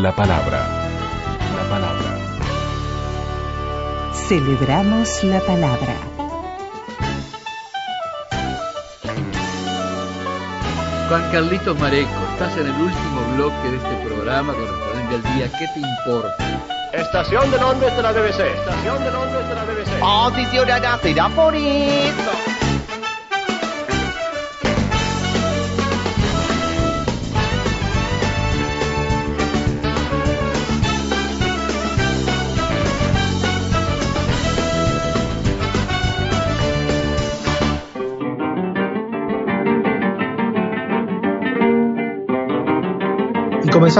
La palabra. La palabra. Celebramos la palabra. Juan Carlitos Mareco, estás en el último bloque de este programa correspondiente al día ¿Qué te importa? Estación de Londres de la BBC. Estación de Londres de la BBC. Aficionada será por eso.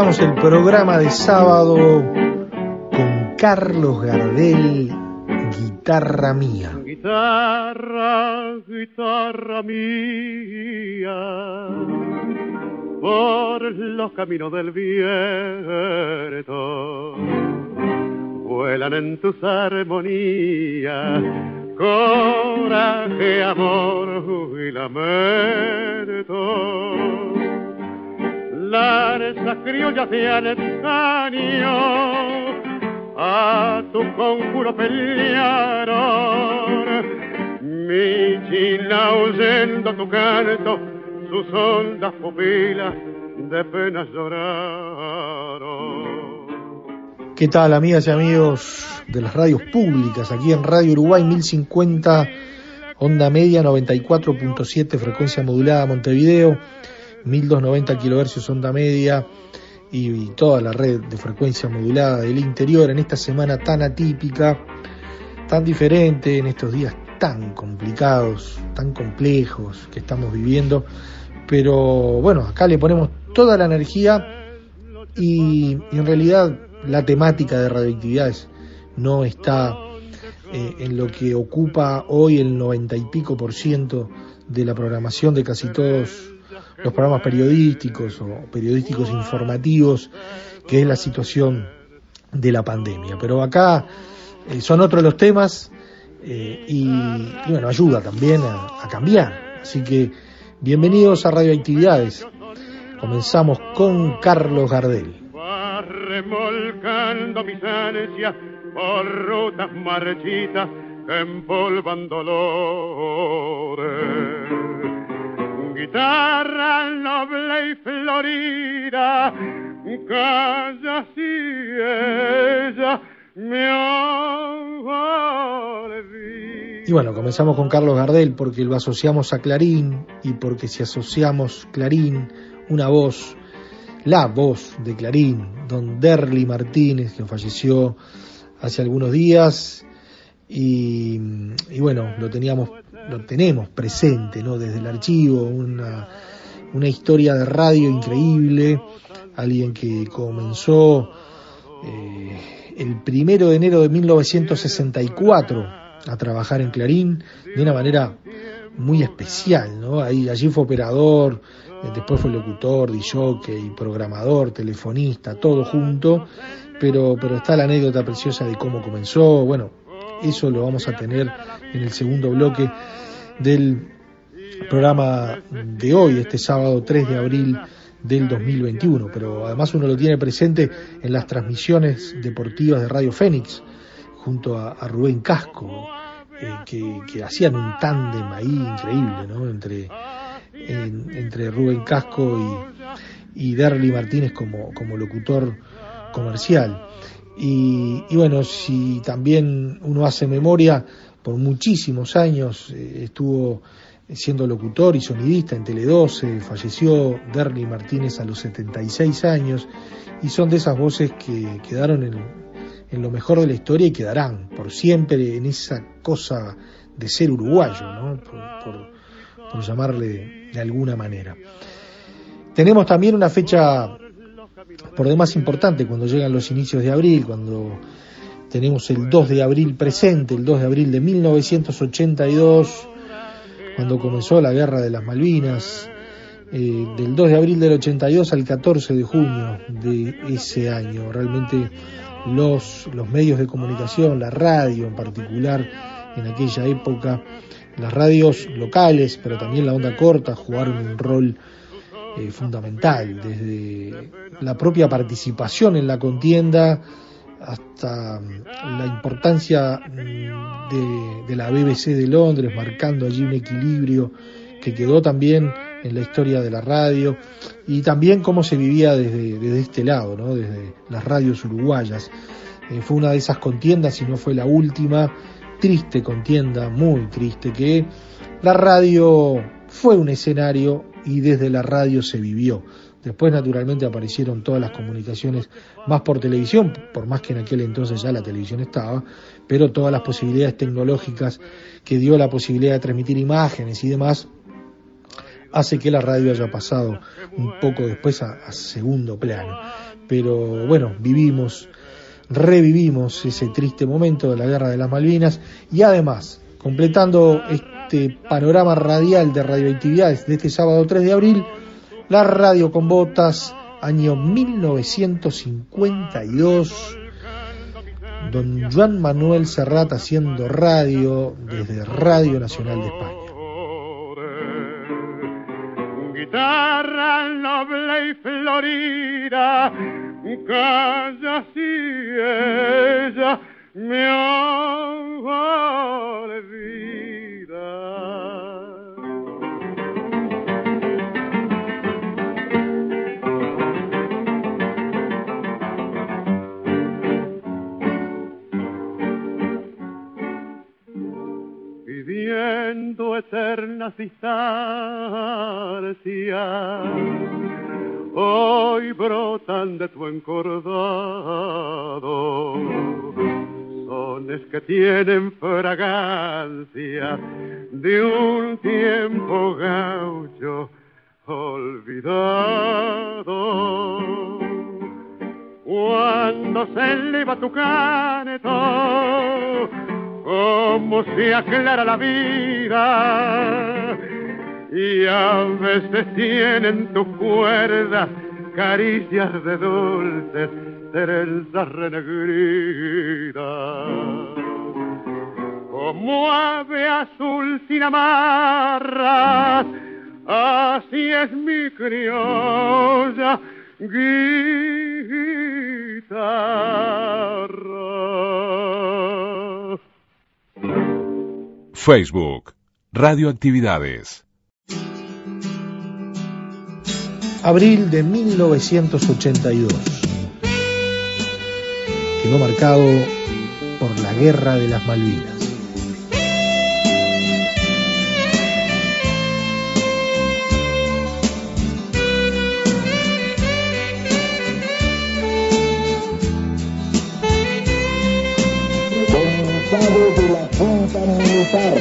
Comenzamos el programa de sábado con Carlos Gardel, Guitarra Mía. Guitarra, guitarra mía, por los caminos del viento, vuelan en tus armonías, coraje, amor y lamento. Lanzas criollas de antaño, a tu conjuro pelearon. Mi china oyendo tu canto, sus hondas pupilas de penas lloraron. ¿Qué tal amigas y amigos de las radios públicas? Aquí en Radio Uruguay 1050, onda media 94.7, frecuencia modulada Montevideo, 1290 kHz onda media y, toda la red de frecuencia modulada del interior en esta semana tan atípica, tan diferente, en estos días tan complicados, tan complejos que estamos viviendo. Pero bueno, acá le ponemos toda la energía y, en realidad la temática de radioactividades no está eh, en lo que ocupa hoy el noventa y pico por ciento de la programación de casi todos los programas periodísticos o periodísticos informativos, que es la situación de la pandemia. Pero acá eh, son otros los temas eh, y, bueno, ayuda también a, cambiar. Así que bienvenidos a Radioactividades. Comenzamos con Carlos Gardel. Y Y bueno, comenzamos con Carlos Gardel porque lo asociamos a Clarín y porque si asociamos Clarín, una voz, la voz de Clarín, don Derly Martínez, que falleció hace algunos días, y, y bueno, lo teníamos lo tenemos presente, ¿no? Desde el archivo, una, una historia de radio increíble, alguien que comenzó eh, el primero de enero de 1964 a trabajar en Clarín de una manera muy especial, ¿no? Ahí, allí fue operador, después fue locutor, y programador, telefonista, todo junto, pero, pero está la anécdota preciosa de cómo comenzó, bueno, eso lo vamos a tener en el segundo bloque del programa de hoy, este sábado 3 de abril del 2021, pero además uno lo tiene presente en las transmisiones deportivas de Radio Fénix, junto a, Rubén Casco, eh, que, que, hacían un tándem ahí increíble, ¿no? Entre, en, entre Rubén Casco y, y Derly Martínez como, como locutor comercial. Y, bueno, si también uno hace memoria, por muchísimos años eh, estuvo siendo locutor y sonidista en Tele 12, falleció Derly Martínez a los 76 años y son de esas voces que quedaron en, en, lo mejor de la historia y quedarán por siempre en esa cosa de ser uruguayo, ¿no? por, por llamarle de alguna manera. Tenemos también una fecha por demás importante cuando llegan los inicios de abril, cuando tenemos el 2 de abril presente, el 2 de abril de 1982, cuando comenzó la guerra de las Malvinas, eh, del 2 de abril del 82 al 14 de junio de ese año. Realmente los, los medios de comunicación, la radio en particular, en aquella época, las radios locales, pero también la onda corta, jugaron un rol eh, fundamental, desde la propia participación en la contienda hasta mm, la importancia mm, de, la BBC de Londres, marcando allí un equilibrio que quedó también en la historia de la radio y también cómo se vivía desde, este lado, ¿no? desde las radios uruguayas. Eh, fue una de esas contiendas, y no fue la última, triste contienda, muy triste, que la radio fue un escenario y desde la radio se vivió. Después, naturalmente, aparecieron todas las comunicaciones más por televisión, por más que en aquel entonces ya la televisión estaba, pero todas las posibilidades tecnológicas que dio la posibilidad de transmitir imágenes y demás, hace que la radio haya pasado un poco después a, segundo plano. Pero bueno, vivimos, revivimos ese triste momento de la guerra de las Malvinas y además, completando panorama radial de radioactividades de este sábado 3 de abril, la radio con botas, año 1952. Don Juan Manuel Serrat haciendo radio desde Radio Nacional de España. Guitarra noble y florida, calla si ella me olvida. Viviendo eternas distancias, hoy brotan de tu encordado sones que tienen fragancia de un tiempo gaucho olvidado. Cuando se eleva tu canto, cómo se aclara la vida y a veces tienen tus cuerdas caricias de dulces trenzas renegridas. Como ave azul sin amarras, así es mi criolla guitarra. Facebook, Radioactividades. Abril de 1982. Quedó marcado por la Guerra de las Malvinas. de la Junta Militar,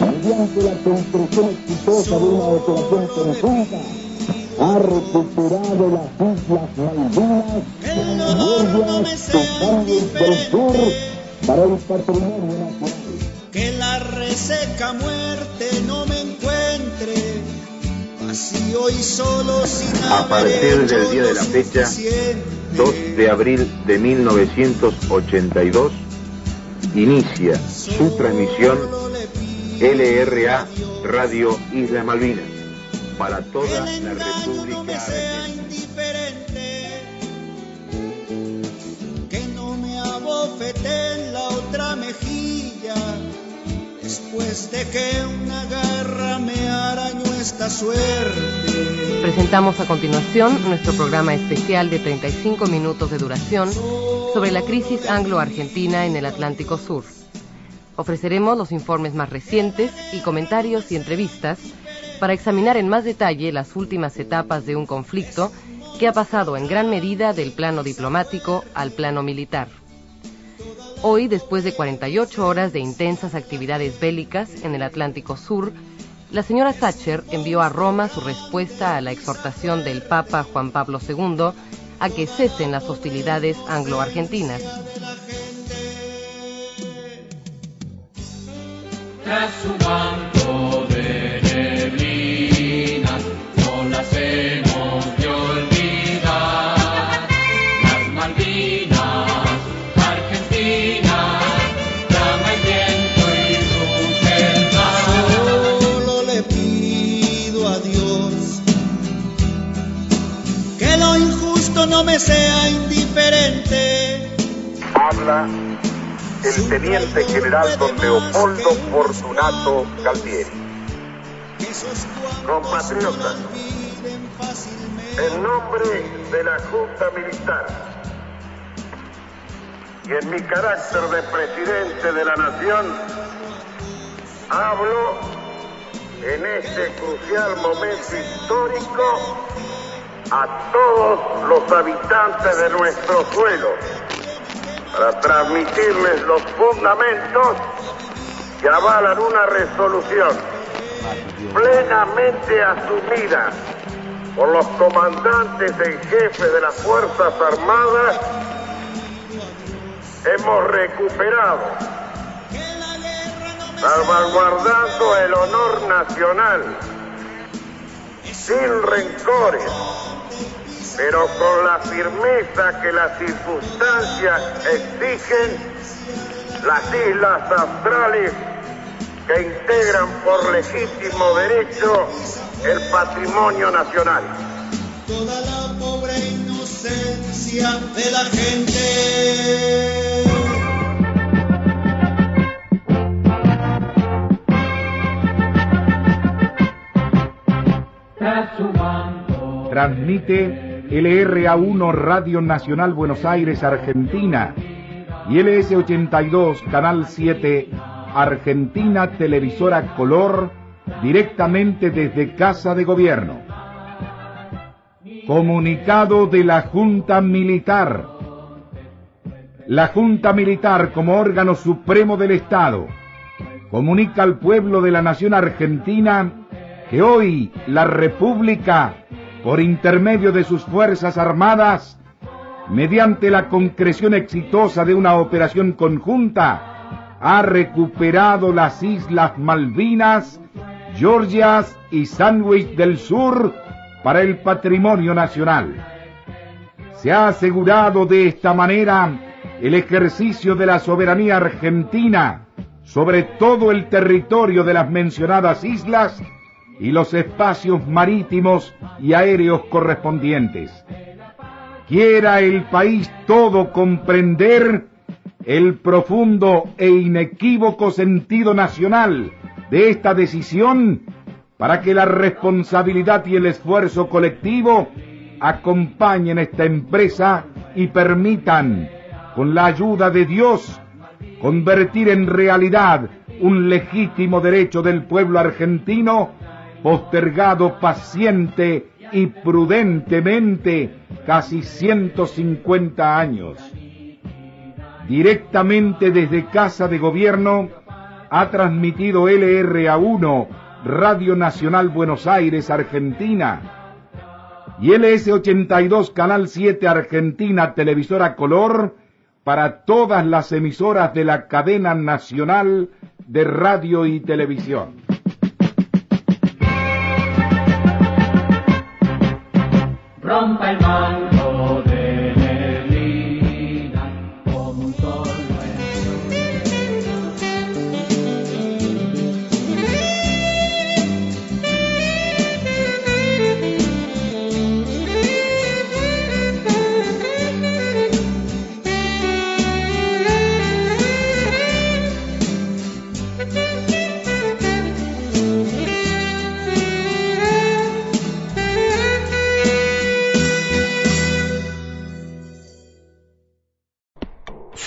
mediante la construcción exitosa de una operación conjunta, ha recuperado las Islas Malvinas, Tus del Sur, para el patrimonio nacional. Que la reseca muerte no me encuentre. Vacío y solo sin A partir del día de la fecha, 2 de abril de 1982, inicia su transmisión LRA Radio Isla Malvinas para toda la República Que no me abofete la otra mejilla después de que una garra me arañó esta suerte. Presentamos a continuación nuestro programa especial de 35 minutos de duración sobre la crisis anglo-argentina en el Atlántico Sur. Ofreceremos los informes más recientes y comentarios y entrevistas para examinar en más detalle las últimas etapas de un conflicto que ha pasado en gran medida del plano diplomático al plano militar. Hoy, después de 48 horas de intensas actividades bélicas en el Atlántico Sur, la señora Thatcher envió a Roma su respuesta a la exhortación del Papa Juan Pablo II a que cesen las hostilidades anglo-argentinas. No me sea indiferente. Habla el teniente general don Leopoldo Fortunato Galtieri. Compatriotas, en nombre de la Junta Militar y en mi carácter de presidente de la Nación, hablo en este crucial momento histórico a todos los habitantes de nuestro suelo para transmitirles los fundamentos que avalan una resolución plenamente asumida por los comandantes en jefe de las Fuerzas Armadas, hemos recuperado, salvaguardando el honor nacional, sin rencores, pero con la firmeza que las circunstancias exigen, las islas australes que integran por legítimo derecho el patrimonio nacional. Toda la pobre inocencia de la gente. Transmite LRA1 Radio Nacional Buenos Aires, Argentina y LS82 Canal 7 Argentina Televisora Color directamente desde Casa de Gobierno. Comunicado de la Junta Militar. La Junta Militar como órgano supremo del Estado comunica al pueblo de la nación argentina que hoy la República por intermedio de sus Fuerzas Armadas, mediante la concreción exitosa de una operación conjunta, ha recuperado las Islas Malvinas, Georgias y Sandwich del Sur para el patrimonio nacional. Se ha asegurado de esta manera el ejercicio de la soberanía argentina sobre todo el territorio de las mencionadas islas y los espacios marítimos y aéreos correspondientes. Quiera el país todo comprender el profundo e inequívoco sentido nacional de esta decisión para que la responsabilidad y el esfuerzo colectivo acompañen esta empresa y permitan, con la ayuda de Dios, convertir en realidad un legítimo derecho del pueblo argentino postergado paciente y prudentemente casi 150 años. Directamente desde Casa de Gobierno ha transmitido LRA1 Radio Nacional Buenos Aires, Argentina, y LS82 Canal 7 Argentina Televisora Color para todas las emisoras de la cadena nacional de radio y televisión. ร้องไปมอง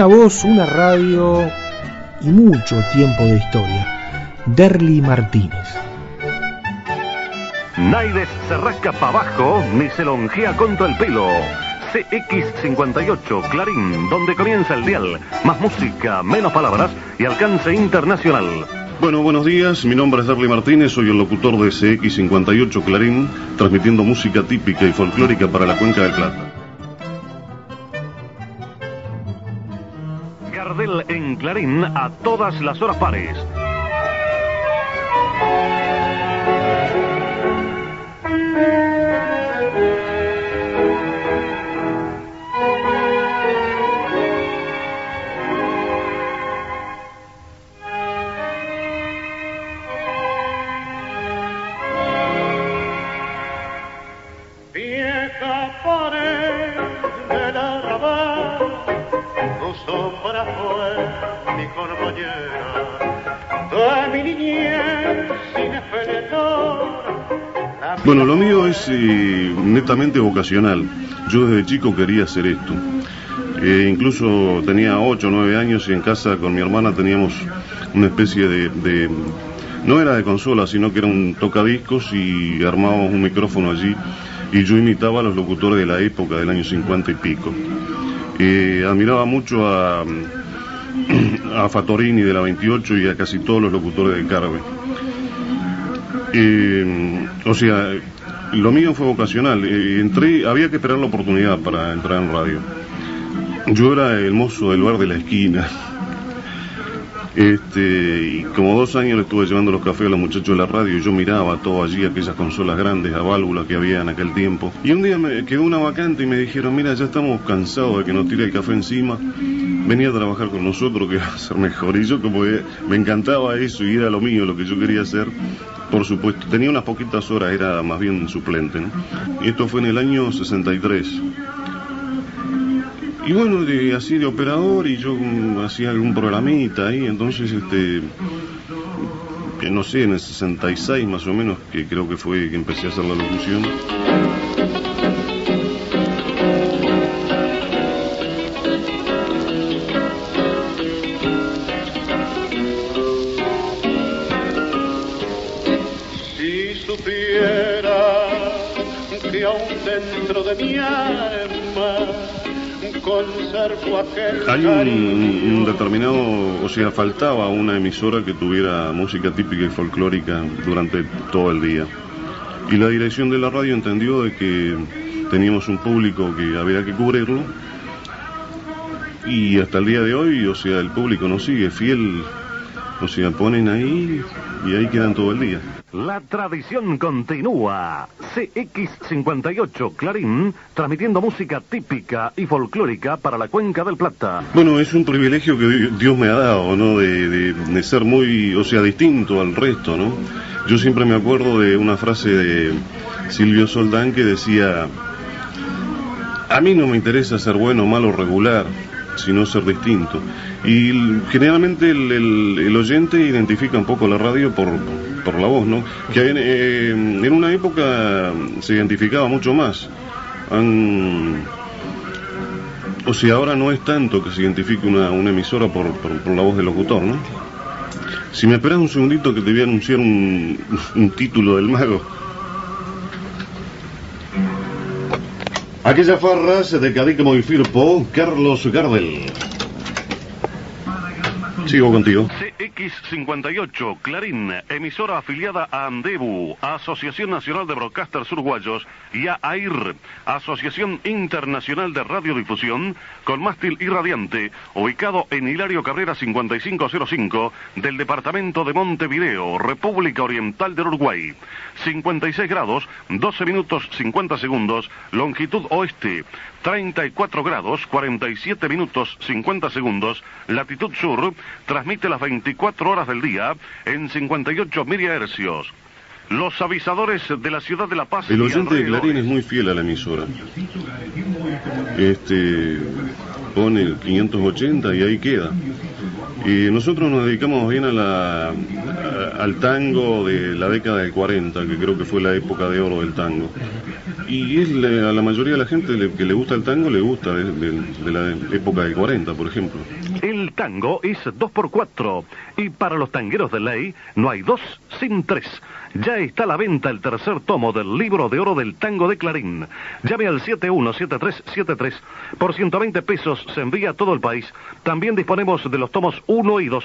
Una voz, una radio y mucho tiempo de historia. Derly Martínez. Naides se rasca para abajo ni se lonjea con todo el pelo. CX58 Clarín, donde comienza el dial. Más música, menos palabras y alcance internacional. Bueno, buenos días. Mi nombre es Darly Martínez, soy el locutor de CX58 Clarín, transmitiendo música típica y folclórica para la Cuenca del Plata. En Clarín a todas las horas pares. Netamente vocacional. Yo desde chico quería hacer esto. Eh, incluso tenía 8 o 9 años y en casa con mi hermana teníamos una especie de, No era de consola, sino que era un tocadiscos y armábamos un micrófono allí y yo imitaba a los locutores de la época, del año 50 y pico. Eh, admiraba mucho a, a Fatorini de la 28 y a casi todos los locutores de Carve. Eh, o sea, lo mío fue vocacional. Eh, entré, había que esperar la oportunidad para entrar en radio. Yo era el mozo del bar de la esquina. Este, y como dos años le estuve llevando los cafés a los muchachos de la radio yo miraba todo allí, aquellas consolas grandes a válvula que había en aquel tiempo. Y un día me quedó una vacante y me dijeron, mira, ya estamos cansados de que nos tire el café encima, venía a trabajar con nosotros que va a ser mejor. Y yo como me encantaba eso y era lo mío, lo que yo quería hacer. Por supuesto, tenía unas poquitas horas, era más bien suplente. ¿no? Y esto fue en el año 63. Y bueno, así de operador y yo mm, hacía algún programita ahí, entonces este, que no sé, en el 66 más o menos, que creo que fue que empecé a hacer la locución. Hay un, un determinado, o sea, faltaba una emisora que tuviera música típica y folclórica durante todo el día. Y la dirección de la radio entendió de que teníamos un público que había que cubrirlo. Y hasta el día de hoy, o sea, el público nos sigue fiel, o sea, ponen ahí y ahí quedan todo el día. La tradición continúa. CX58 Clarín, transmitiendo música típica y folclórica para la Cuenca del Plata. Bueno, es un privilegio que Dios me ha dado, ¿no? De, de- de ser muy, o sea, distinto al resto, ¿no? Yo siempre me acuerdo de una frase de Silvio Soldán que decía, a mí no me interesa ser bueno, malo, regular, sino ser distinto. Y generalmente el, el- oyente identifica un poco la radio por, por la voz, ¿no? Que en, eh, en una época se identificaba mucho más. O sea, ahora no es tanto que se identifique una, una emisora por, por- la voz del locutor, ¿no? Si me esperas un segundito que te voy a anunciar un, un título del mago. Aquella farra de Cadícamo y Firpo, Carlos Gardel. Sigo contigo. CX58 Clarín, emisora afiliada a Andebu, Asociación Nacional de Broadcasters Uruguayos, y a AIR, Asociación Internacional de Radiodifusión, con mástil irradiante, ubicado en Hilario Carrera 5505 del departamento de Montevideo, República Oriental del Uruguay. 56 grados, 12 minutos 50 segundos, longitud oeste. 34 grados, 47 minutos 50 segundos, latitud sur, transmite las 24 horas del día en 58 milihercios. Los avisadores de la ciudad de La Paz El oyente de. Clarín es muy fiel a la emisora. Este pone el 580 y ahí queda. Y nosotros nos dedicamos bien a la, a- al tango de la década del 40, que creo que fue la época de oro del tango. Y es le- a la mayoría de la gente le- que le gusta el tango, le gusta de, de- de la época de 40, por ejemplo. El tango es 2x4 y para los tangueros de ley no hay dos sin tres. Ya está a la venta el tercer tomo del libro de oro del tango de Clarín. Llame al 717373. Por 120 pesos se envía a todo el país. También disponemos de los tomos 1 y 2.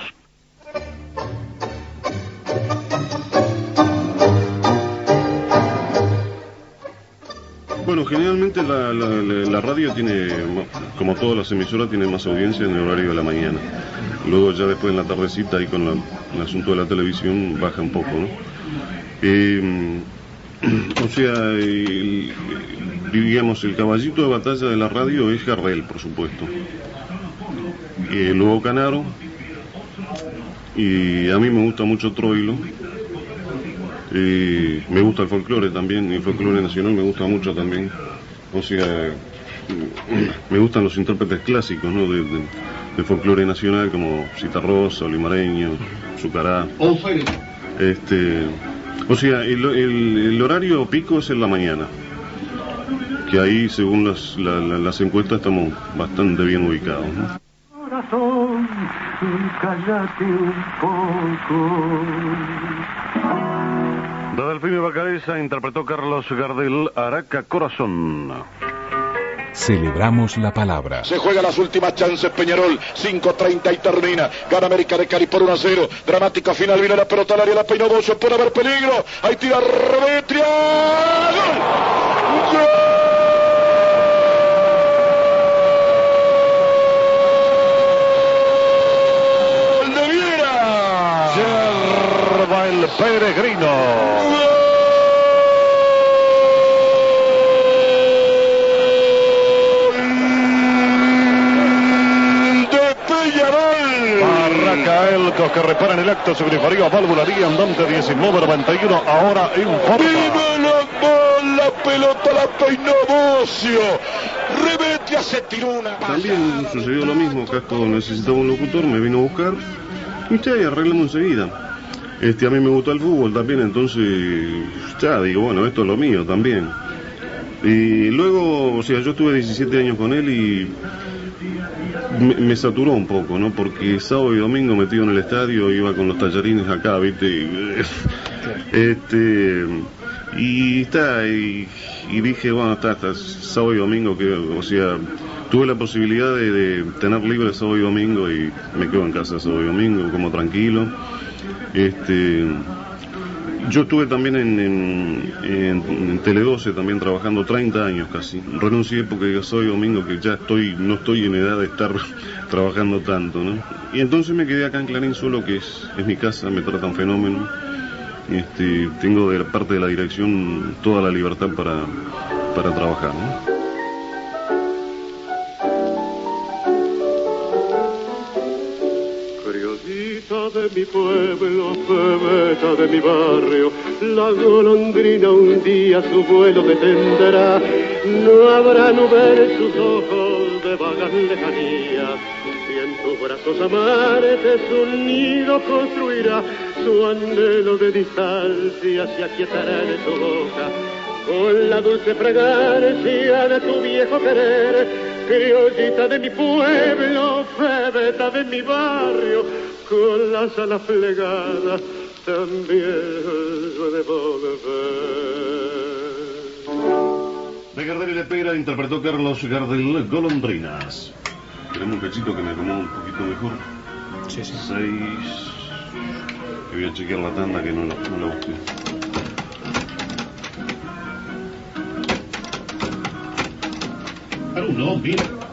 Bueno, generalmente la, radio tiene, como todas las emisoras, tiene más audiencia en el horario de la mañana. Luego ya después en la tardecita y con la- el asunto de la televisión baja un poco, ¿no? Eh, o sea, el- digamos, el caballito de batalla de la radio es Gardel, por supuesto. Eh, luego Canaro. Y a mí me gusta mucho Troilo. Eh, me gusta el folclore también, el folclore nacional me gusta mucho también. O sea, me gustan los intérpretes clásicos, ¿no? De, de- de folclore nacional como Citarrosa, Olimareño, Zucará. Este, o sea, el, el- el horario pico es en la mañana. Que ahí, según las, la- la- las encuestas, estamos bastante bien ubicados. ¿no? Corazón, cállate un poco. De Delfino Bacareza interpretó Carlos Gardel Araca Corazón. Celebramos la palabra. Se juega las últimas chances Peñarol, 5.30 y termina. Gana América de Cali por 1 a 0. Dramática final, viene la pelota al área, la peinó Bocio, puede haber peligro. Ahí tira Remetria. ¡Gol! ¡Gol de Viera! Yerba el Que repara en el acto significaría válvularía andante 1991 ahora en forma. ¡Viva la bola! Pelota la peinó Bocio. Remetria se tiró una También sucedió lo mismo, Casco necesitaba un locutor, me vino a buscar y ya, y arreglamos enseguida. Este, a mí me gusta el fútbol también, entonces ya digo, bueno, esto es lo mío también. Y luego, o sea, yo estuve 17 años con él y me, me saturó un poco, ¿no? Porque sábado y domingo metido en el estadio, iba con los tallarines acá, ¿viste? Este, y está, y, y dije, bueno, está, está, sábado y domingo, que, o sea, tuve la posibilidad de, de tener libre sábado y domingo y me quedo en casa sábado y domingo, como tranquilo. Este, yo estuve también en, en, en- Tele 12 también trabajando 30 años casi. Renuncié porque yo soy domingo que ya estoy, no estoy en edad de estar trabajando tanto, ¿no? Y entonces me quedé acá en Clarín solo, que es, es mi casa, me tratan fenómeno. Este, tengo de parte de la dirección toda la libertad para, para trabajar, ¿no? Mi pueblo, bebeta de mi barrio, la golondrina un día su vuelo detendrá. No habrá nube en sus ojos de vagas lejanías, y en tus brazos amantes un nido construirá. Su anhelo de distancia se aquietará en tu boca, con la dulce fragancia de tu viejo querer. Criollita de mi pueblo, bebeta de mi barrio, con las alas plegadas también yo debo volver. De Gardel y Lepera interpretó Carlos Gardel Golondrinas. Tenemos un cachito que me acomode un poquito mejor. Sí, sí. Seis. Que voy a chequear la tanda que no la, no la busqué. Uno, bien.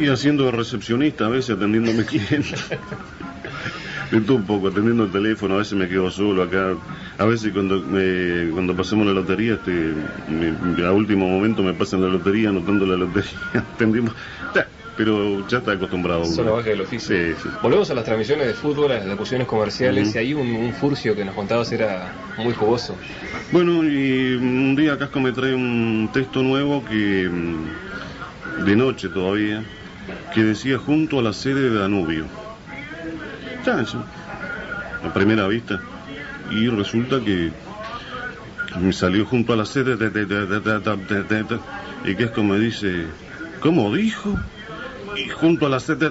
Y haciendo de recepcionista, a veces atendiendo a mis clientes. Todo un poco, atendiendo el teléfono, a veces me quedo solo acá. A veces cuando me, cuando pasamos la lotería, este, me- a último momento me pasan la lotería, anotando la lotería. Atendimos. Pero ya está acostumbrado. Solo baja del oficio. Sí, sí. Volvemos a las transmisiones de fútbol, a las locuciones comerciales, y ahí un, un furcio que nos contabas era muy jugoso. Bueno, y un día Casco me trae un texto nuevo que mm, de noche todavía, que decía junto a la sede de Danubio. Eso, a primera vista. Y resulta que me salió junto a la sede de, de, de, y que es como dice, ¿cómo dijo? Y junto a la sede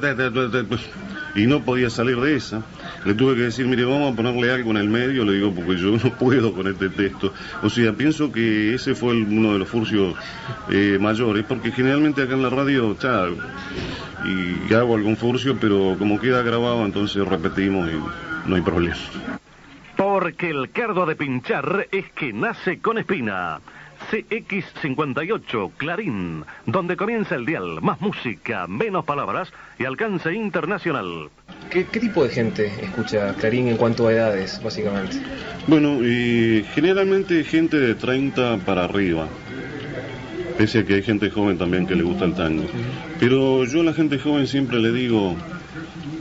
y no podía salir de esa. Le tuve que decir, mire, vamos a ponerle algo en el medio, le digo, porque yo no puedo con este texto. O sea, pienso que ese fue uno de los furcios mayores, porque generalmente acá en la radio, está y hago algún furcio, pero como queda grabado, entonces repetimos y no hay problema. Porque el cardo de pinchar es que nace con espina. CX58 Clarín, donde comienza el dial, más música, menos palabras y alcance internacional. ¿Qué, qué tipo de gente escucha Clarín en cuanto a edades, básicamente? Bueno, y generalmente gente de 30 para arriba. Pese a que hay gente joven también que le gusta el tango. Pero yo a la gente joven siempre le digo,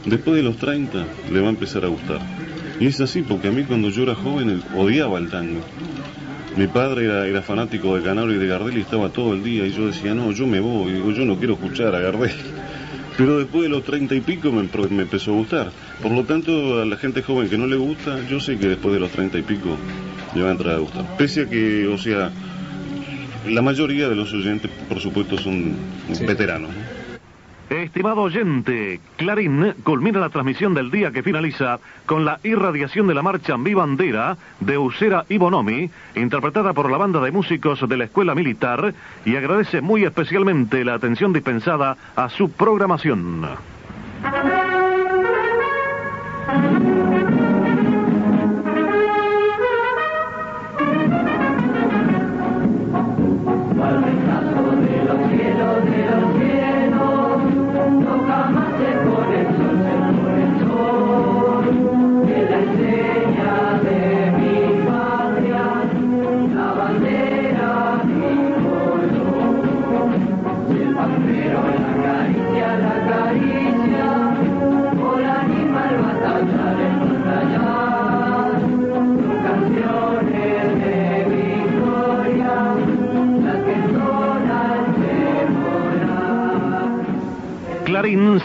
después de los 30 le va a empezar a gustar. Y es así, porque a mí cuando yo era joven odiaba el tango. Mi padre era, fanático de Canaro y de Gardel y estaba todo el día y yo decía, no, yo me voy, yo no quiero escuchar a Gardel. Pero después de los treinta y pico me, me empezó a gustar. Por lo tanto, a la gente joven que no le gusta, yo sé que después de los treinta y pico le va a entrar a gustar. Pese a que, o sea, la mayoría de los oyentes, por supuesto, son veteranos. ¿no? Estimado oyente, Clarín culmina la transmisión del día que finaliza con la irradiación de la marcha Mi Bandera de Usera y Bonomi, interpretada por la banda de músicos de la Escuela Militar, y agradece muy especialmente la atención dispensada a su programación.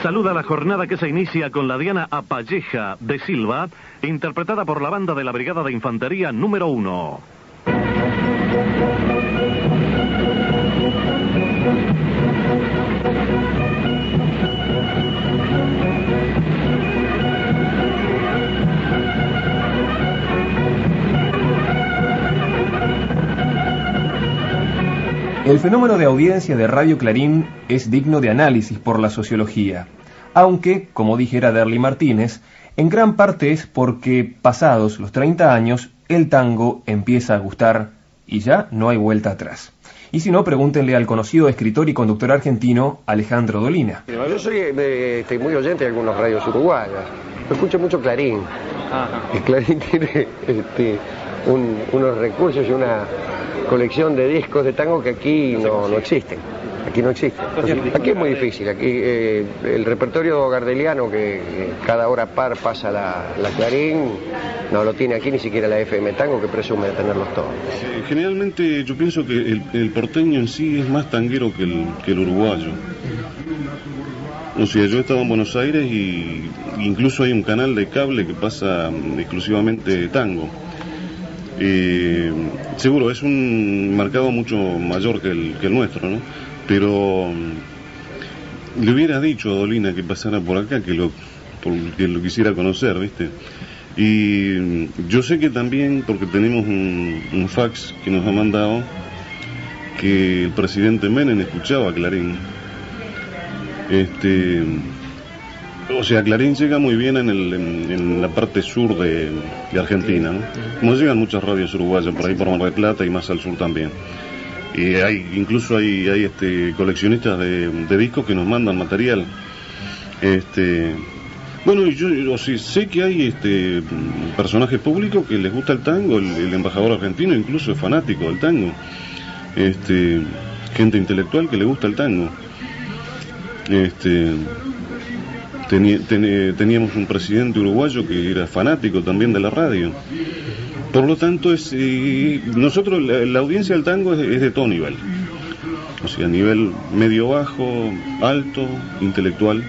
Saluda la jornada que se inicia con la Diana Apalleja de Silva, interpretada por la banda de la Brigada de Infantería número 1. El fenómeno de audiencia de Radio Clarín es digno de análisis por la sociología, aunque, como dijera Derly Martínez, en gran parte es porque, pasados los 30 años, el tango empieza a gustar y ya no hay vuelta atrás. Y si no, pregúntenle al conocido escritor y conductor argentino Alejandro Dolina. Yo soy eh, este, muy oyente de algunos radios uruguayas. Escucho mucho Clarín. Y Clarín tiene este, un- unos recursos y una colección de discos de tango que aquí no, no existen. Aquí no existen. Aquí es muy difícil. Aquí eh, el repertorio gardeliano que, que cada hora par pasa la, la Clarín no lo tiene aquí ni siquiera la FM Tango que presume de tenerlos todos. Eh, Generalmente yo pienso que el, el porteño en sí es más tanguero que el, que el uruguayo. O sea, yo he estado en Buenos Aires y incluso hay un canal de cable que pasa exclusivamente tango. Seguro, es un mercado mucho mayor que el, nuestro, ¿no? Pero mm, le hubiera dicho a Dolina que pasara por acá, que lo, que lo quisiera conocer, ¿viste? Y mm, yo sé que también, porque tenemos un, un fax que nos ha mandado, que el presidente Menem escuchaba a Clarín. Este, o sea, Clarín llega muy bien en, el- en- en la parte sur de, de Argentina, ¿no? Como llegan muchas radios uruguayas, por ahí por Mar del Plata y más al sur también. Y hay, incluso hay, hay este, coleccionistas de, de discos que nos mandan material. Este, bueno, yo, o sea, sé que hay este, personajes públicos que les gusta el tango, el, el embajador argentino incluso es fanático del tango. Este, gente intelectual que le gusta el tango. Este, teníamos un presidente uruguayo que era fanático también de la radio. Por lo tanto, es, eh, nosotros, la, audiencia del tango es, es de todo nivel. O sea, nivel medio bajo, alto, intelectual.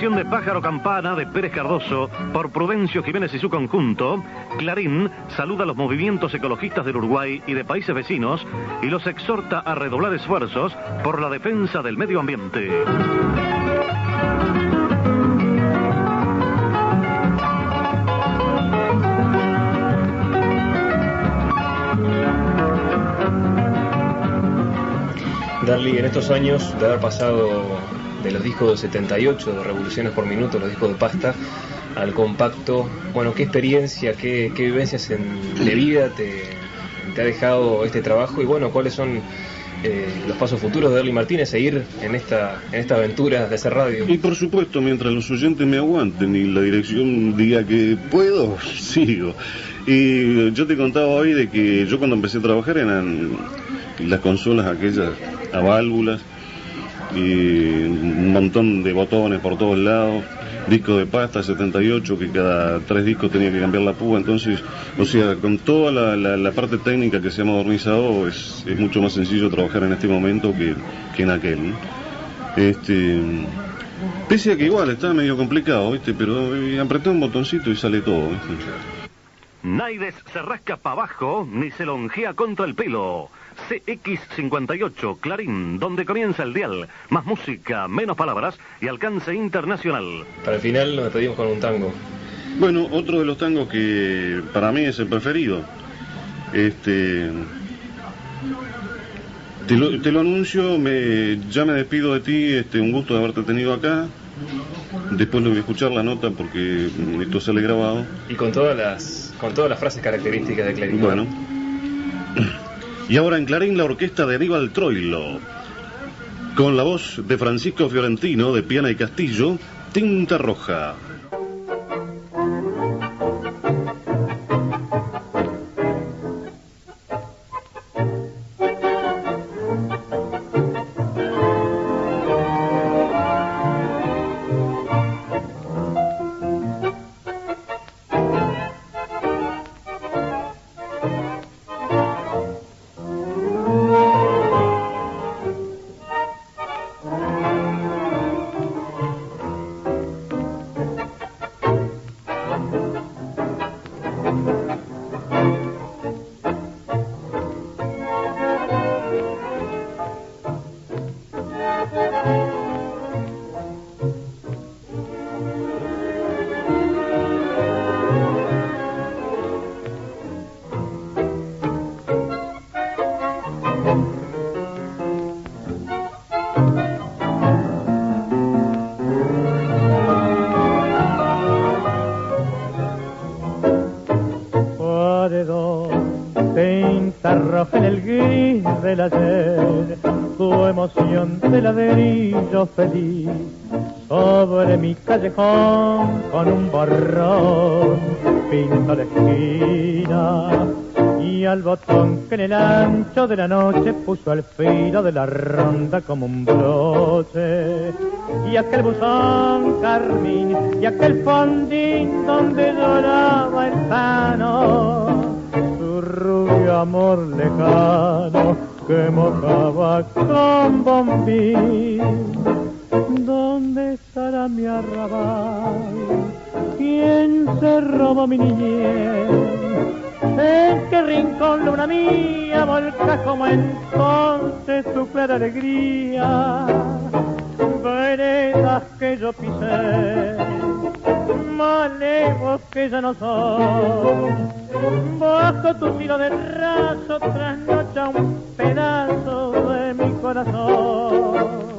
De Pájaro Campana de Pérez Cardoso por Prudencio Jiménez y su conjunto, Clarín saluda los movimientos ecologistas del Uruguay y de países vecinos y los exhorta a redoblar esfuerzos por la defensa del medio ambiente. Darly, en estos años de haber pasado de los discos de 78, de Revoluciones por Minuto, los discos de pasta, al compacto, bueno, ¿qué experiencia, qué, vivencias en, de vida te, ha dejado este trabajo y bueno, cuáles son eh, los pasos futuros de Darly Martínez seguir en esta, en esta aventura de hacer radio? Y por supuesto, mientras los oyentes me aguanten y la dirección diga que puedo, sigo. Y yo te contaba hoy de que yo cuando empecé a trabajar eran las consolas aquellas a válvulas y un montón de botones por todos lados, disco de pasta 78 que cada tres discos tenía que cambiar la púa, entonces, o sea, con toda la, parte técnica que se ha modernizado es, mucho más sencillo trabajar en este momento que, en aquel. Este, pese a que igual está medio complicado, ¿viste? pero eh, apreté un botoncito y sale todo. Naides se rasca para abajo ni se longea contra el pelo. CX58 Clarín, donde comienza el dial. Más música, menos palabras y alcance internacional. Para el final nos despedimos con un tango. Bueno, otro de los tangos que para mí es el preferido. Este. Te lo, anuncio, me, ya me despido de ti, este, un gusto de haberte tenido acá. Después lo voy a escuchar la nota porque esto sale grabado. Y con todas las, con todas las frases características de Clarín. Bueno. Y ahora en Clarín la orquesta de Aníbal Troilo, con la voz de Francisco Fiorentino de Piana y Castillo, Tinta Roja. Feliz sobre mi callejón con un borrón. Pinto la esquina y al botón que en el ancho de la noche puso al filo de la ronda como un broche y aquel buzón carmín y aquel fondín donde lloraba el sano su rubio amor lejano que mojaba con bombín. ¿Dónde estará mi arrabal? ¿Quién se robó mi niñez? ¿En qué rincón luna mía volca como entonces su clara alegría? Veredas que yo pisé, malevos que ya no son Bajo tu tiro de raso trasnocha un pedazo de mi corazón.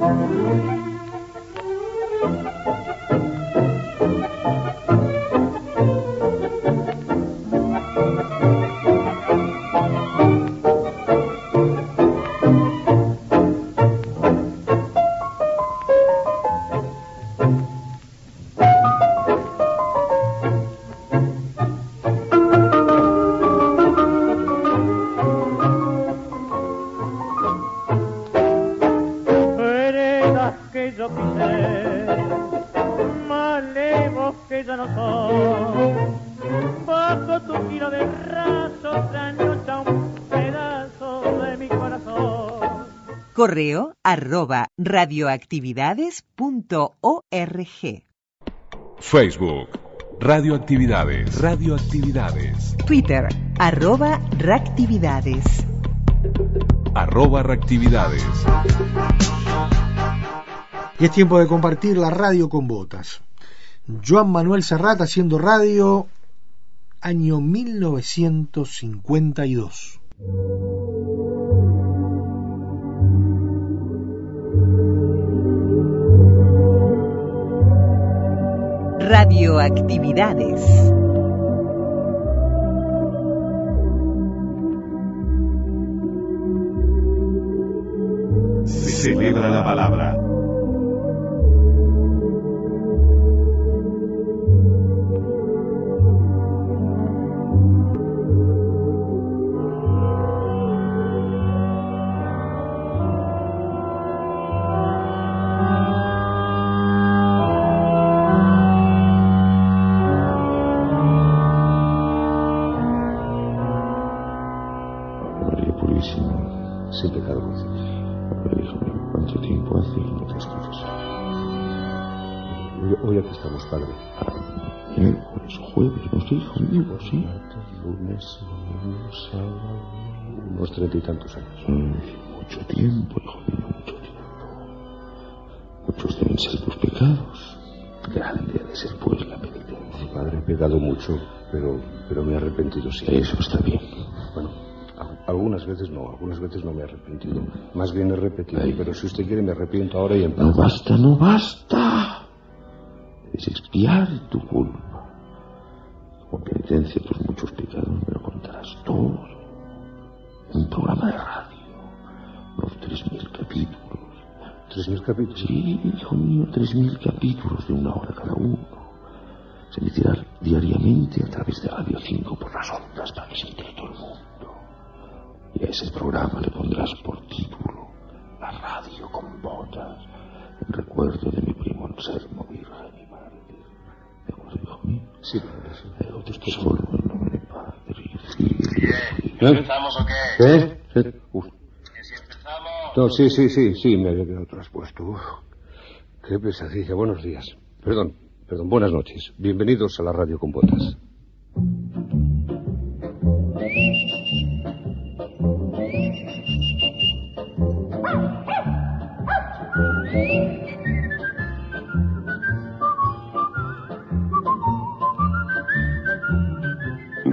Correo arroba radioactividades.org. Facebook. Radioactividades. Radioactividades. Twitter, arroba reactividades. Arroba reactividades. Y es tiempo de compartir la radio con botas. Joan Manuel Serrat haciendo radio año 1952. Radioactividades. Celebra la palabra. Estamos, padre. Miércoles, jueves, no sé, hijo mío, sí. Lunes, sábado, unos treinta y tantos años. Ay, mucho tiempo, hijo mío, mucho tiempo. Muchos deben ser tus pecados. Grande ha de ser pues la penitencia. Padre, he pecado mucho, pero, pero me he arrepentido sí. Eso está bien. Bueno, algunas veces no, algunas veces no me he arrepentido. Más bien he repetido, pero si usted quiere me arrepiento ahora y en No basta, no basta. Expiar tu culpa. Como penitencia tus muchos pecados me lo contarás todo. Un programa de radio. Los tres mil capítulos. ¿Tres mil capítulos? Sí, hijo mío, tres mil capítulos de una hora cada uno. Se emitirá diariamente a través de Radio 5 por las ondas para que se entere todo el mundo. Y a ese programa le pondrás por título La radio con botas, en recuerdo de mi primo Anselmo Virgen. Sí, padre. Eh, otros Solo en nombre del Padre y del Hijo y del Espíritu. ¿Empezamos o qué? Uf. No, sí, sí, sí, sí, me había quedado traspuesto. Uf. Qué pesadilla. Buenos días. Perdón, perdón, buenas noches. Bienvenidos a la radio con botas.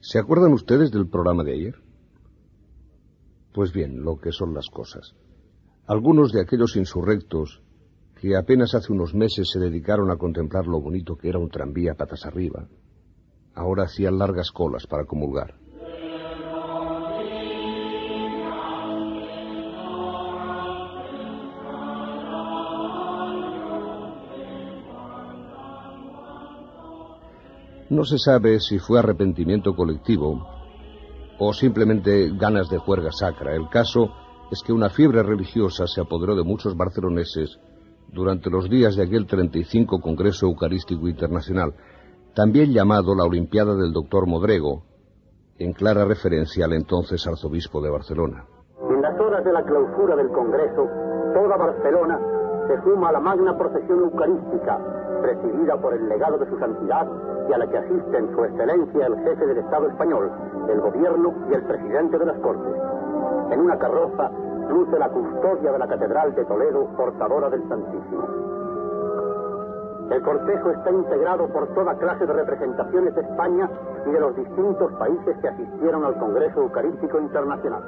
¿Se acuerdan ustedes del programa de ayer? Pues bien, lo que son las cosas. Algunos de aquellos insurrectos que apenas hace unos meses se dedicaron a contemplar lo bonito que era un tranvía patas arriba, ahora hacían largas colas para comulgar. No se sabe si fue arrepentimiento colectivo o simplemente ganas de juerga sacra. El caso es que una fiebre religiosa se apoderó de muchos barceloneses durante los días de aquel 35 Congreso Eucarístico Internacional, también llamado la Olimpiada del Doctor Modrego, en clara referencia al entonces arzobispo de Barcelona. En las horas de la clausura del Congreso, toda Barcelona se suma a la magna procesión eucarística, presidida por el legado de su santidad y a la que asisten su excelencia el jefe del Estado español, el gobierno y el presidente de las Cortes. En una carroza luce la custodia de la Catedral de Toledo, portadora del Santísimo. El cortejo está integrado por toda clase de representaciones de España y de los distintos países que asistieron al Congreso Eucarístico Internacional.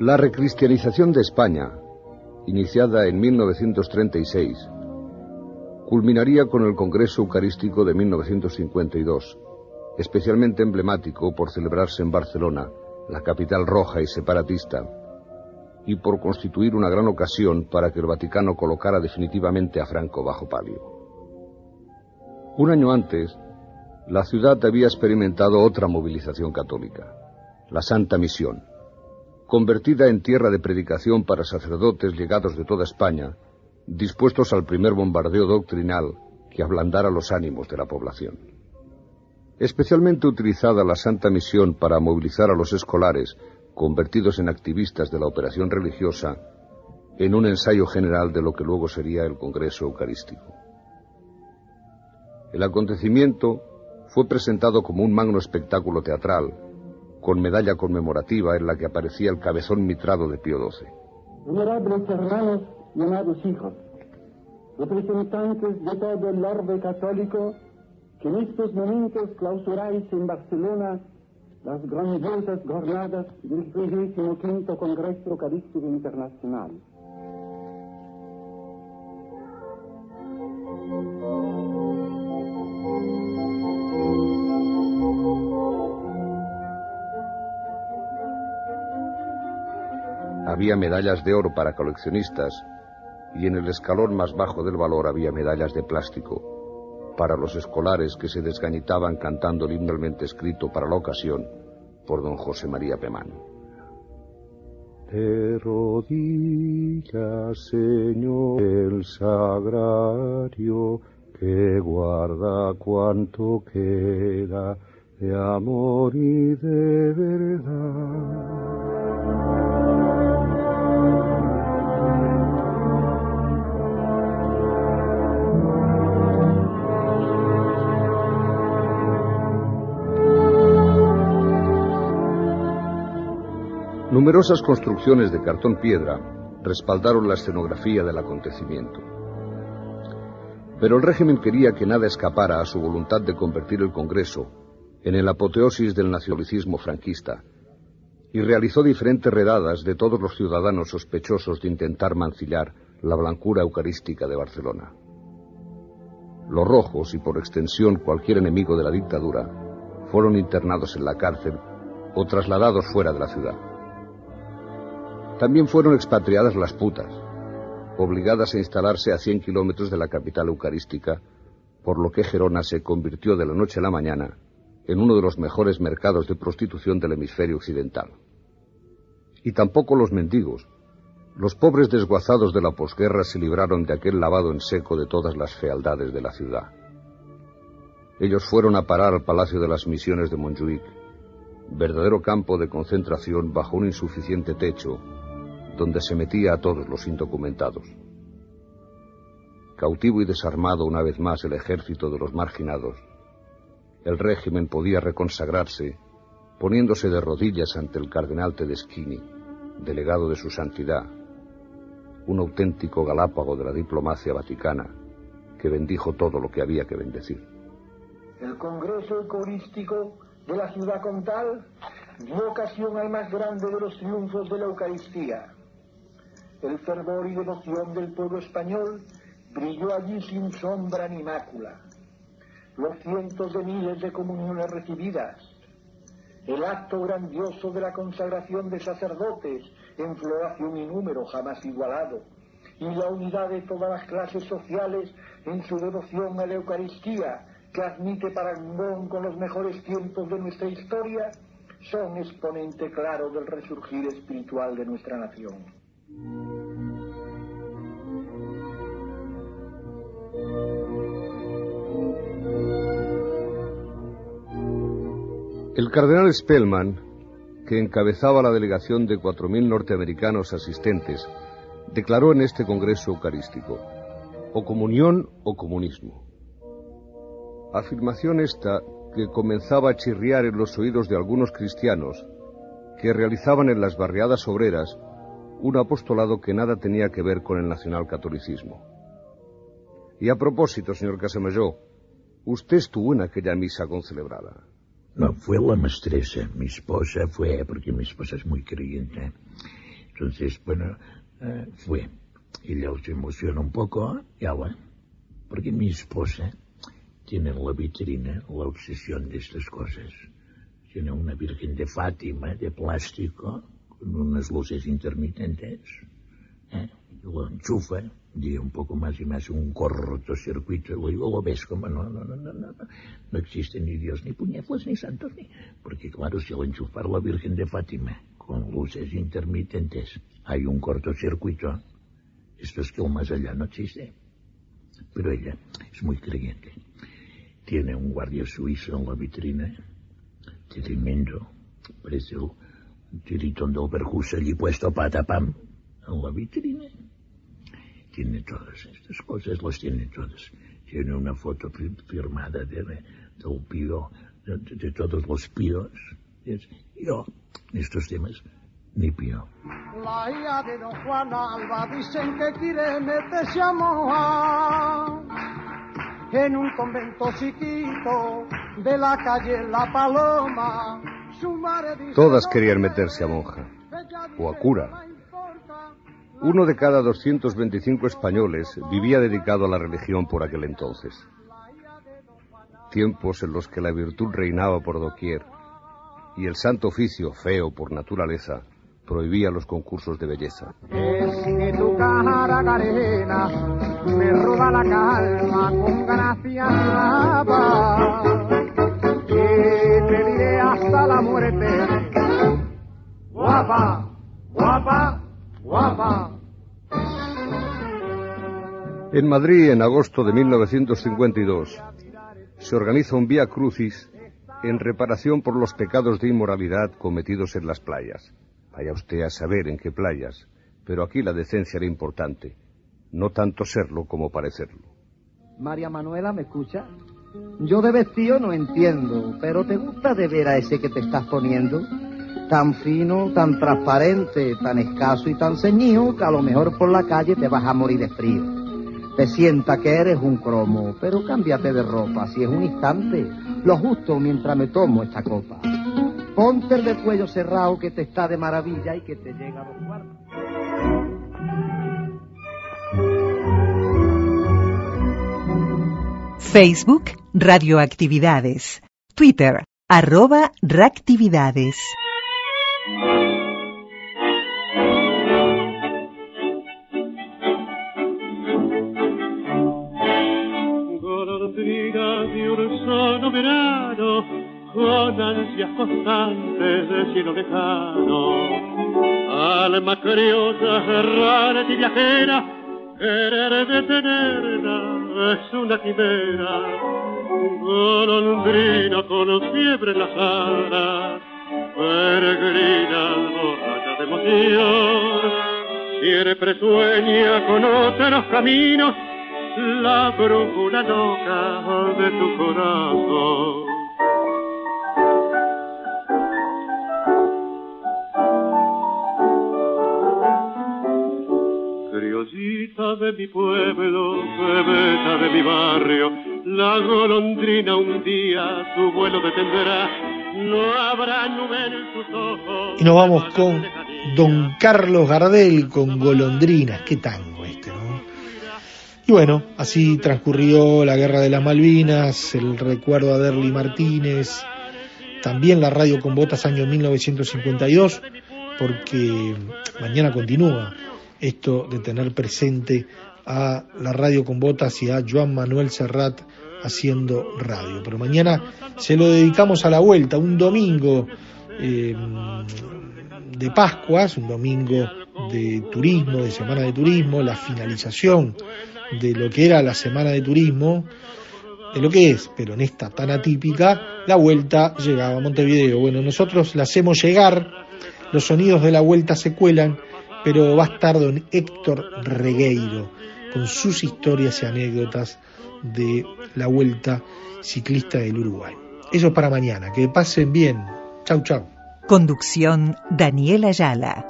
La recristianización de España, iniciada en 1936, culminaría con el Congreso Eucarístico de 1952, especialmente emblemático por celebrarse en Barcelona, la capital roja y separatista, y por constituir una gran ocasión para que el Vaticano colocara definitivamente a Franco bajo palio. Un año antes, la ciudad había experimentado otra movilización católica, la Santa Misión, convertida en tierra de predicación para sacerdotes llegados de toda España, dispuestos al primer bombardeo doctrinal que ablandara los ánimos de la población. Especialmente utilizada la Santa Misión para movilizar a los escolares convertidos en activistas de la operación religiosa, en un ensayo general de lo que luego sería el Congreso Eucarístico. El acontecimiento fue presentado como un magno espectáculo teatral, con medalla conmemorativa en la que aparecía el cabezón mitrado de Pío XII. Venerables hermanos y amados hijos, representantes de todo el orbe católico que en estos momentos clausuráis en Barcelona las grandiosas jornadas del 35 Congreso Eucarístico Internacional. Había medallas de oro para coleccionistas y en el escalón más bajo del valor había medallas de plástico para los escolares que se desgañitaban cantando el escrito para la ocasión por don José María Pemán. De rodillas, Señor, el sagrario que guarda cuanto queda de amor y de verdad. Numerosas construcciones de cartón piedra respaldaron la escenografía del acontecimiento. Pero el régimen quería que nada escapara a su voluntad de convertir el Congreso en el apoteosis del nacionalismo franquista y realizó diferentes redadas de todos los ciudadanos sospechosos de intentar mancillar la blancura eucarística de Barcelona. Los rojos y por extensión cualquier enemigo de la dictadura fueron internados en la cárcel o trasladados fuera de la ciudad. También fueron expatriadas las putas, obligadas a instalarse a 100 kilómetros de la capital eucarística, por lo que Gerona se convirtió de la noche a la mañana en uno de los mejores mercados de prostitución del hemisferio occidental. Y tampoco los mendigos, los pobres desguazados de la posguerra se libraron de aquel lavado en seco de todas las fealdades de la ciudad. Ellos fueron a parar al Palacio de las Misiones de Montjuic, verdadero campo de concentración bajo un insuficiente techo donde se metía a todos los indocumentados. Cautivo y desarmado una vez más el ejército de los marginados, el régimen podía reconsagrarse poniéndose de rodillas ante el cardenal Tedeschini, delegado de su santidad, un auténtico galápago de la diplomacia vaticana que bendijo todo lo que había que bendecir. El Congreso Eucarístico de la ciudad condal dio ocasión al más grande de los triunfos de la Eucaristía, el fervor y devoción del pueblo español brilló allí sin sombra ni mácula. Los cientos de miles de comuniones recibidas, el acto grandioso de la consagración de sacerdotes en floración y número jamás igualado, y la unidad de todas las clases sociales en su devoción a la Eucaristía, que admite parangón con los mejores tiempos de nuestra historia, son exponente claro del resurgir espiritual de nuestra nación. El cardenal Spellman, que encabezaba la delegación de 4.000 norteamericanos asistentes, declaró en este Congreso Eucarístico, o comunión o comunismo. Afirmación esta que comenzaba a chirriar en los oídos de algunos cristianos que realizaban en las barriadas obreras un apostolado que nada tenía que ver con el nacionalcatolicismo. Y a propósito, señor Casamayor, usted estuvo en aquella misa concelebrada. No, fue la maestresa, mi esposa fue, porque mi esposa es muy creyente. Entonces, bueno, eh, fue. Y luego se emociona un poco, y agua. Porque mi esposa tiene en la vitrina la obsesión de estas cosas. Tiene una Virgen de Fátima de plástico con unas luces intermitentes. ¿eh? Lo enchufa, día un poco más y más un cortocircuito. Y luego ves como no, no, no, no, no. No existe ni Dios, ni puñetlas, ni santos, ni... Porque claro, si al enchufar la Virgen de Fátima con luces intermitentes hay un cortocircuito, esto es que el más allá no existe. Pero ella es muy creyente. Tiene un guardia suizo en la vitrina, tremendo. Parece el tiritón Berjus allí puesto patapam en la vitrina. Tiene todas estas cosas, las tiene todas. Tiene una foto firmada de, del pío, de, de, todos los píos. Yo, estos temas, ni pío. La hija de don Juan Alba dicen que quiere meterse a mojar en un convento chiquito de la calle La Paloma. Su madre dice Todas querían meterse a monja o a cura. Uno de cada 225 españoles vivía dedicado a la religión por aquel entonces. Tiempos en los que la virtud reinaba por doquier y el santo oficio, feo por naturaleza, prohibía los concursos de belleza. Guapa, guapa, guapa. En Madrid, en agosto de 1952, se organiza un Vía Crucis en reparación por los pecados de inmoralidad cometidos en las playas. Vaya usted a saber en qué playas, pero aquí la decencia era importante, no tanto serlo como parecerlo. María Manuela, ¿me escucha? Yo de vestido no entiendo, pero ¿te gusta de ver a ese que te estás poniendo? Tan fino, tan transparente, tan escaso y tan ceñido que a lo mejor por la calle te vas a morir de frío. Te sienta que eres un cromo, pero cámbiate de ropa si es un instante, lo justo mientras me tomo esta copa. Ponte el de cuello cerrado que te está de maravilla y que te llega a los cuartos. Facebook Radioactividades. Twitter arroba reactividades. Con ansias constantes de cielo lejano. Alma curiosa, errante y viajera, querer detenerla es una quimera. Golondrina con fiebre en las alas, peregrina borracha de emoción. Siempre sueña con otros caminos, la brújula loca de tu corazón. Criollita de mi pueblo, bebeta de mi barrio, la golondrina un día su vuelo detendrá, Y nos vamos con Don Carlos Gardel con Golondrinas, qué tango este, ¿no? Y bueno, así transcurrió la Guerra de las Malvinas, el recuerdo a Derly Martínez, también la radio con botas año 1952, porque mañana continúa esto de tener presente a la radio con botas y a Joan Manuel Serrat haciendo radio. Pero mañana se lo dedicamos a la vuelta, un domingo eh, de Pascuas, un domingo de turismo, de semana de turismo, la finalización de lo que era la semana de turismo, de lo que es, pero en esta tan atípica, la vuelta llegaba a Montevideo. Bueno, nosotros la hacemos llegar, los sonidos de la vuelta se cuelan, pero va a estar don Héctor Regueiro con sus historias y anécdotas de la vuelta ciclista del Uruguay. Eso es para mañana, que pasen bien. Chau, chau. Conducción Daniela Ayala.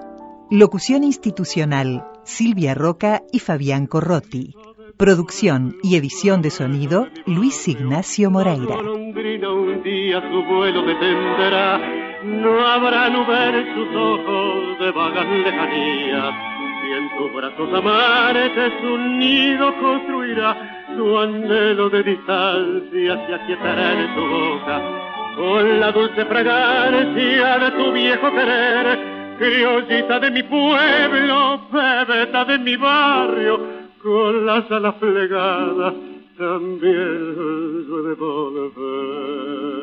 Locución institucional Silvia Roca y Fabián Corrotti. Producción y edición de sonido Luis Ignacio Moreira. un día su vuelo detendrá, no habrá nube en sus ojos de vagas lejanías. Y en tus brazos amares un nido construirá, tu anhelo de distancia se aquietará en tu boca, con la dulce fragancia de tu viejo querer, criollita de mi pueblo, bebeta de mi barrio, con las alas plegadas también de volver.